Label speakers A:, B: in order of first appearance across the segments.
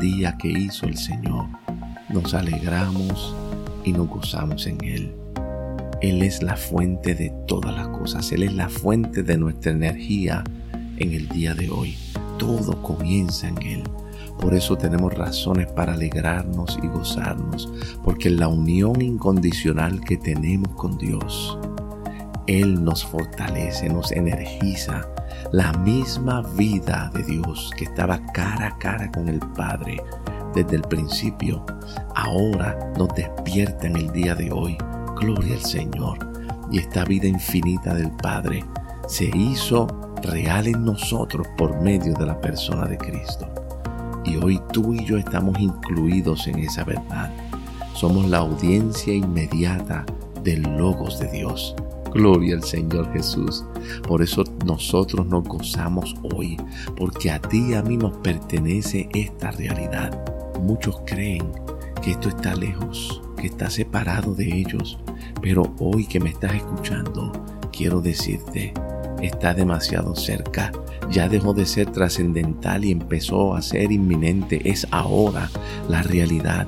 A: día que hizo el Señor. Nos alegramos y nos gozamos en Él. Él es la fuente de todas las cosas. Él es la fuente de nuestra energía en el día de hoy. Todo comienza en Él. Por eso tenemos razones para alegrarnos y gozarnos, porque la unión incondicional que tenemos con Dios, Él nos fortalece, nos energiza. La misma vida de Dios que estaba cara a cara con el Padre desde el principio, ahora nos despierta en el día de hoy. Gloria al Señor. Y esta vida infinita del Padre se hizo real en nosotros por medio de la persona de Cristo. Y hoy tú y yo estamos incluidos en esa verdad. Somos la audiencia inmediata del Logos de Dios. Gloria al Señor Jesús. Por eso nosotros nos gozamos hoy, porque a ti y a mí nos pertenece esta realidad. Muchos creen que esto está lejos, que está separado de ellos, pero hoy que me estás escuchando, quiero decirte, está demasiado cerca. Ya dejó de ser trascendental y empezó a ser inminente. Es ahora la realidad.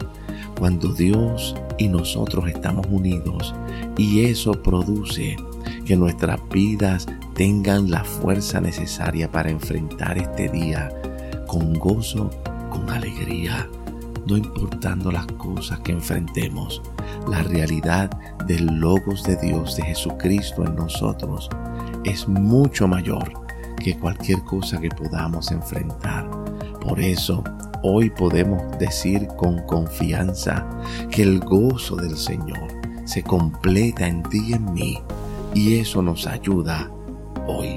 A: Cuando Dios y nosotros estamos unidos y eso produce que nuestras vidas tengan la fuerza necesaria para enfrentar este día con gozo, con alegría, no importando las cosas que enfrentemos. La realidad del Logos de Dios, de Jesucristo en nosotros, es mucho mayor que cualquier cosa que podamos enfrentar. Por eso, hoy podemos decir con confianza que el gozo del Señor se completa en ti y en mí, y eso nos ayuda hoy.